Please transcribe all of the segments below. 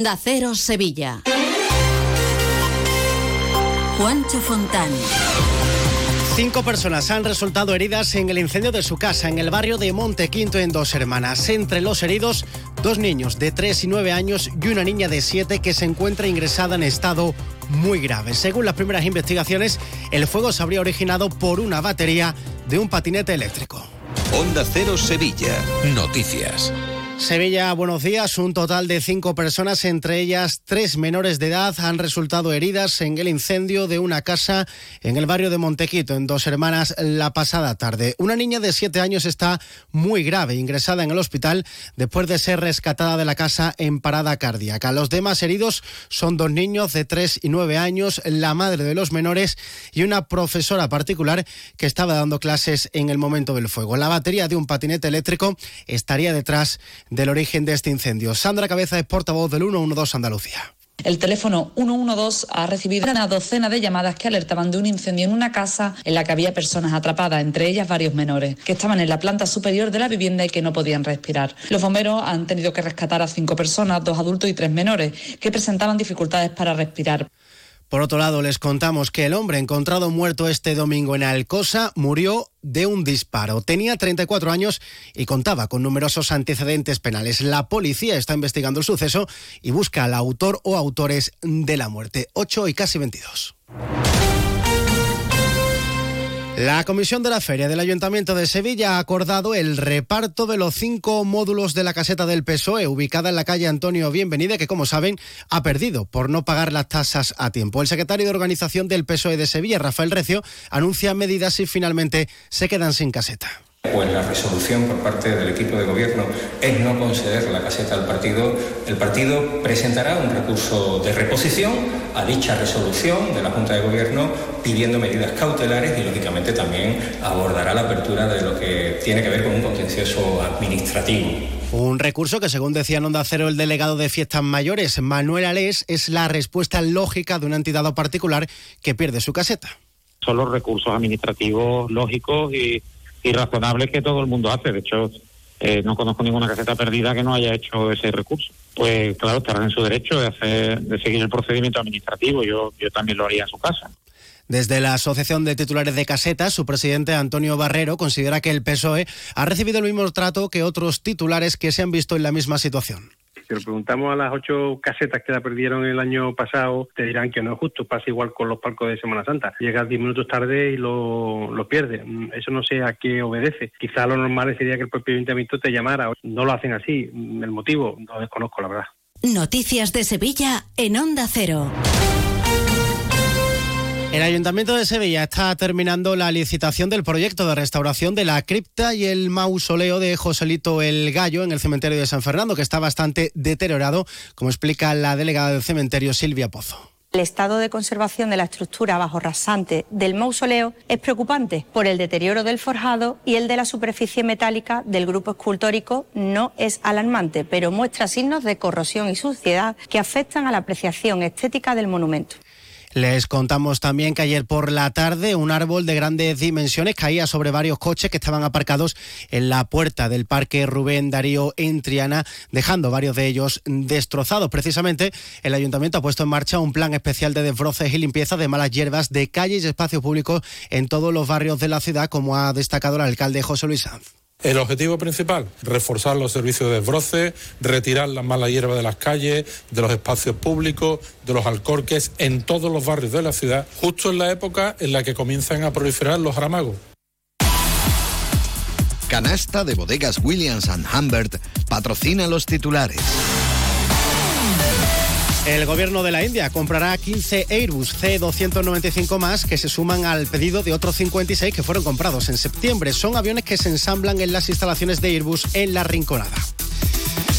Da Cero Sevilla. Juancho Fontán. Cinco personas han resultado heridas en el incendio de su casa en el barrio de Montequinto en Dos Hermanas. Entre los heridos, dos niños de 3 y 9 años y una niña de 7 que se encuentra ingresada en estado muy grave. Según las primeras investigaciones, el fuego se habría originado por una batería de un patinete eléctrico. Onda Cero Sevilla. Noticias. Sevilla, buenos días. Un total de cinco personas, entre ellas tres menores de edad, han resultado heridas en el incendio de una casa en el barrio de Montequito, en Dos Hermanas, la pasada tarde. Una niña de siete años está muy grave, ingresada en el hospital después de ser rescatada de la casa en parada cardíaca. Los demás heridos son dos niños de tres y nueve años, la madre de los menores y una profesora particular que estaba dando clases en el momento del fuego. La batería de un patinete eléctrico estaría detrás del origen de este incendio. Sandra Cabeza es portavoz del 112 Andalucía. El teléfono 112 ha recibido una docena de llamadas que alertaban de un incendio en una casa en la que había personas atrapadas, entre ellas varios menores, que estaban en la planta superior de la vivienda y que no podían respirar. Los bomberos han tenido que rescatar a cinco personas, dos adultos y tres menores, que presentaban dificultades para respirar. Por otro lado, les contamos que el hombre encontrado muerto este domingo en Alcosa murió de un disparo. Tenía 34 años y contaba con numerosos antecedentes penales. La policía está investigando el suceso y busca al autor o autores de la muerte. 8 y casi 22. La Comisión de la Feria del Ayuntamiento de Sevilla ha acordado el reparto de los cinco módulos de la caseta del PSOE, ubicada en la calle Antonio Bienvenida, que como saben ha perdido por no pagar las tasas a tiempo. El secretario de Organización del PSOE de Sevilla, Rafael Recio, anuncia medidas si finalmente se quedan sin caseta. Pues la resolución por parte del equipo de gobierno es no conceder la caseta al partido. El partido presentará un recurso de reposición a dicha resolución de la Junta de Gobierno pidiendo medidas cautelares y lógicamente también abordará la apertura de lo que tiene que ver con un contencioso administrativo. Un recurso que, según decía en Onda Cero el delegado de Fiestas Mayores, Manuel Alés, es la respuesta lógica de una entidad particular que pierde su caseta. Son los recursos administrativos lógicos y y razonables que todo el mundo hace. De hecho, eh, no conozco ninguna caseta perdida que no haya hecho ese recurso. Pues claro, estarán en su derecho de, hacer, de seguir el procedimiento administrativo. Yo, yo también lo haría en su casa. Desde la Asociación de Titulares de Casetas, su presidente Antonio Barrero considera que el PSOE ha recibido el mismo trato que otros titulares que se han visto en la misma situación. Si le preguntamos a las ocho casetas que la perdieron el año pasado, te dirán que no es justo. Pasa igual con los palcos de Semana Santa. Llegas diez minutos tarde y lo, lo pierdes. Mm, eso no sé a qué obedece. Quizá lo normal sería que el propio ayuntamiento te llamara. No lo hacen así. Mm, el motivo lo desconozco, la verdad. Noticias de Sevilla en Onda Cero. El Ayuntamiento de Sevilla está terminando la licitación del proyecto de restauración de la cripta y el mausoleo de Joselito el Gallo en el cementerio de San Fernando, que está bastante deteriorado, como explica la delegada del cementerio Silvia Pozo. El estado de conservación de la estructura bajo rasante del mausoleo es preocupante por el deterioro del forjado y el de la superficie metálica del grupo escultórico no es alarmante, pero muestra signos de corrosión y suciedad que afectan a la apreciación estética del monumento. Les contamos también que ayer por la tarde un árbol de grandes dimensiones caía sobre varios coches que estaban aparcados en la puerta del Parque Rubén Darío en Triana, dejando varios de ellos destrozados. Precisamente el ayuntamiento ha puesto en marcha un plan especial de desbroces y limpieza de malas hierbas de calles y espacios públicos en todos los barrios de la ciudad, como ha destacado el alcalde José Luis Sanz. El objetivo principal, reforzar los servicios de desbroce, retirar la mala hierba de las calles, de los espacios públicos, de los alcorques en todos los barrios de la ciudad, justo en la época en la que comienzan a proliferar los jaramagos. Canasta de bodegas Williams ⁇ Humbert patrocina los titulares. El gobierno de la India comprará 15 Airbus C-295 más que se suman al pedido de otros 56 que fueron comprados en septiembre. Son aviones que se ensamblan en las instalaciones de Airbus en La Rinconada.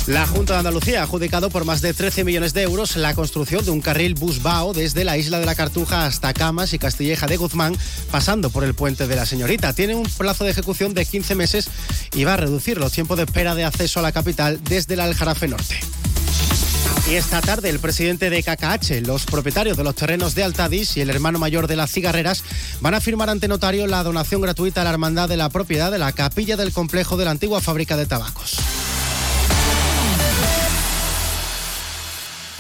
La Junta de Andalucía ha adjudicado por más de 13 millones de euros la construcción de un carril bus-bao desde la isla de la Cartuja hasta Camas y Castilleja de Guzmán, pasando por el puente de la Señorita. Tiene un plazo de ejecución de 15 meses y va a reducir los tiempos de espera de acceso a la capital desde el Aljarafe Norte. Y esta tarde el presidente de KKH, los propietarios de los terrenos de Altadis y el hermano mayor de las cigarreras van a firmar ante notario la donación gratuita a la hermandad de la propiedad de la capilla del complejo de la antigua fábrica de tabacos.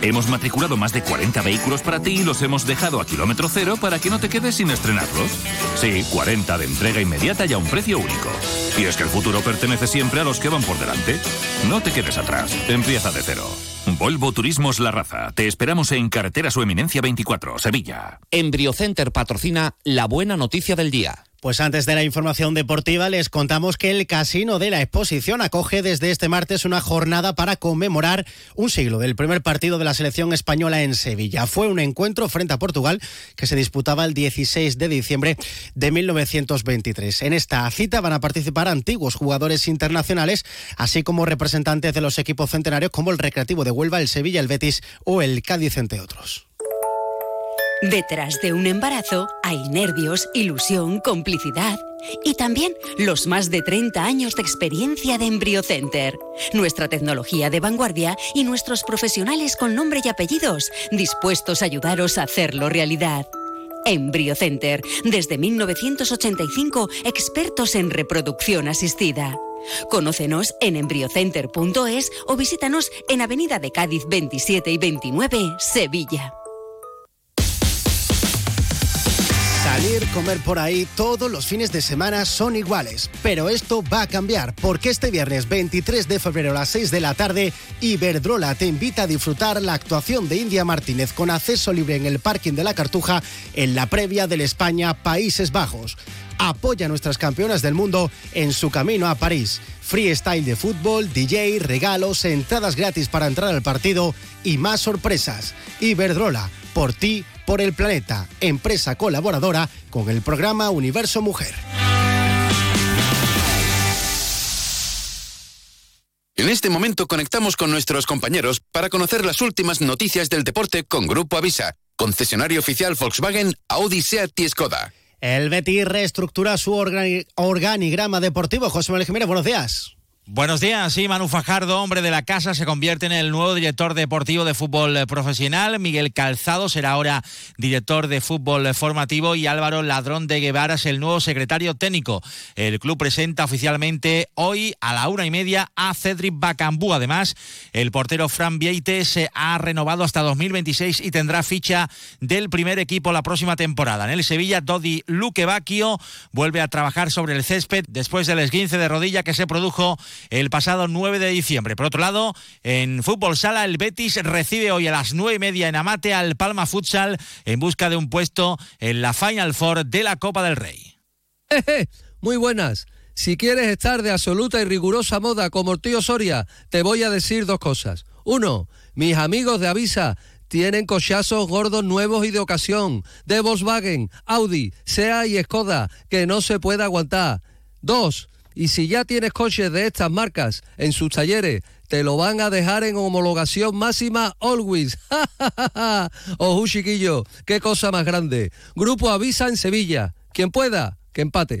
Hemos matriculado más de 40 vehículos para ti y los hemos dejado a kilómetro cero para que no te quedes sin estrenarlos. Sí, 40 de entrega inmediata y a un precio único. Y es que el futuro pertenece siempre a los que van por delante. No te quedes atrás. Empieza de cero. Volvo Turismos La Raza. Te esperamos en Carretera Su Eminencia 24, Sevilla. Embriocenter patrocina la buena noticia del día. Pues antes de la información deportiva les contamos que el Casino de la Exposición acoge desde este martes una jornada para conmemorar un siglo del primer partido de la selección española en Sevilla. Fue un encuentro frente a Portugal que se disputaba el 16 de diciembre de 1923. En esta cita van a participar antiguos jugadores internacionales, así como representantes de los equipos centenarios como el Recreativo de Huelva, el Sevilla, el Betis o el Cádiz, entre otros. Detrás de un embarazo hay nervios, ilusión, complicidad y también los más de 30 años de experiencia de EmbryoCenter. Nuestra tecnología de vanguardia y nuestros profesionales con nombre y apellidos dispuestos a ayudaros a hacerlo realidad. EmbryoCenter, desde 1985, expertos en reproducción asistida. Conócenos en embryocenter.es o visítanos en Avenida de Cádiz 27 y 29, Sevilla. Salir, comer por ahí, todos los fines de semana son iguales. Pero esto va a cambiar, porque este viernes 23 de febrero a las 6 de la tarde, Iberdrola te invita a disfrutar la actuación de India Martínez con acceso libre en el parking de la Cartuja en la previa del España Países Bajos. Apoya a nuestras campeonas del mundo en su camino a París. Freestyle de fútbol, DJ, regalos, entradas gratis para entrar al partido y más sorpresas. Iberdrola, por ti, por el planeta, empresa colaboradora con el programa Universo Mujer. En este momento conectamos con nuestros compañeros para conocer las últimas noticias del deporte con Grupo Avisa, concesionario oficial Volkswagen, Audi, Seat y Skoda. El Betis reestructura su organi- organigrama deportivo. José Manuel Jiménez, buenos días. Buenos días, sí, Manu Fajardo, hombre de la casa, se convierte en el nuevo director deportivo de fútbol eh, profesional. Miguel Calzado será ahora director de fútbol eh, formativo y Álvaro Ladrón de Guevara es el nuevo secretario técnico. El club presenta oficialmente hoy a la una y media a Cedric Bacambú. Además, el portero Fran Vieite se ha renovado hasta 2026 y tendrá ficha del primer equipo la próxima temporada. En el Sevilla, Dodi Luque Bacchio vuelve a trabajar sobre el césped después del esguince de rodilla que se produjo el pasado 9 de diciembre. Por otro lado, en Fútbol Sala, el Betis recibe hoy a las nueve y media en Amate al Palma Futsal en busca de un puesto en la Final Four de la Copa del Rey. Muy buenas. Si quieres estar de absoluta y rigurosa moda como el tío Soria, te voy a decir dos cosas. Uno, mis amigos de Avisa tienen cochazos gordos nuevos y de ocasión, de Volkswagen, Audi, SEA y Skoda, que no se puede aguantar. Dos, y si ya tienes coches de estas marcas en sus talleres, te lo van a dejar en homologación máxima always. Ojú, chiquillo, qué cosa más grande. Grupo Avisa en Sevilla. Quien pueda, que empate.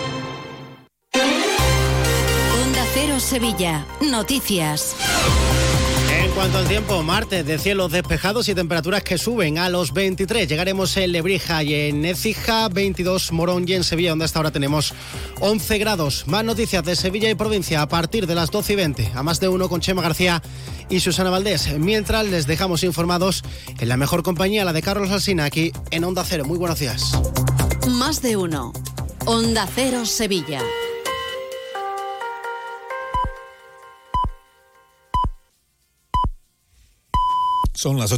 Sevilla. Noticias. En cuanto al tiempo, martes de cielos despejados y temperaturas que suben a los 23. Llegaremos en Lebrija y en Écija, 22 Morón y en Sevilla, donde hasta ahora tenemos 11 grados. Más noticias de Sevilla y provincia a partir de las 12 y 20. A más de uno con Chema García y Susana Valdés. Mientras les dejamos informados en la mejor compañía, la de Carlos Alsina, aquí en Onda Cero. Muy buenos días. Más de uno. Onda Cero Sevilla. Son las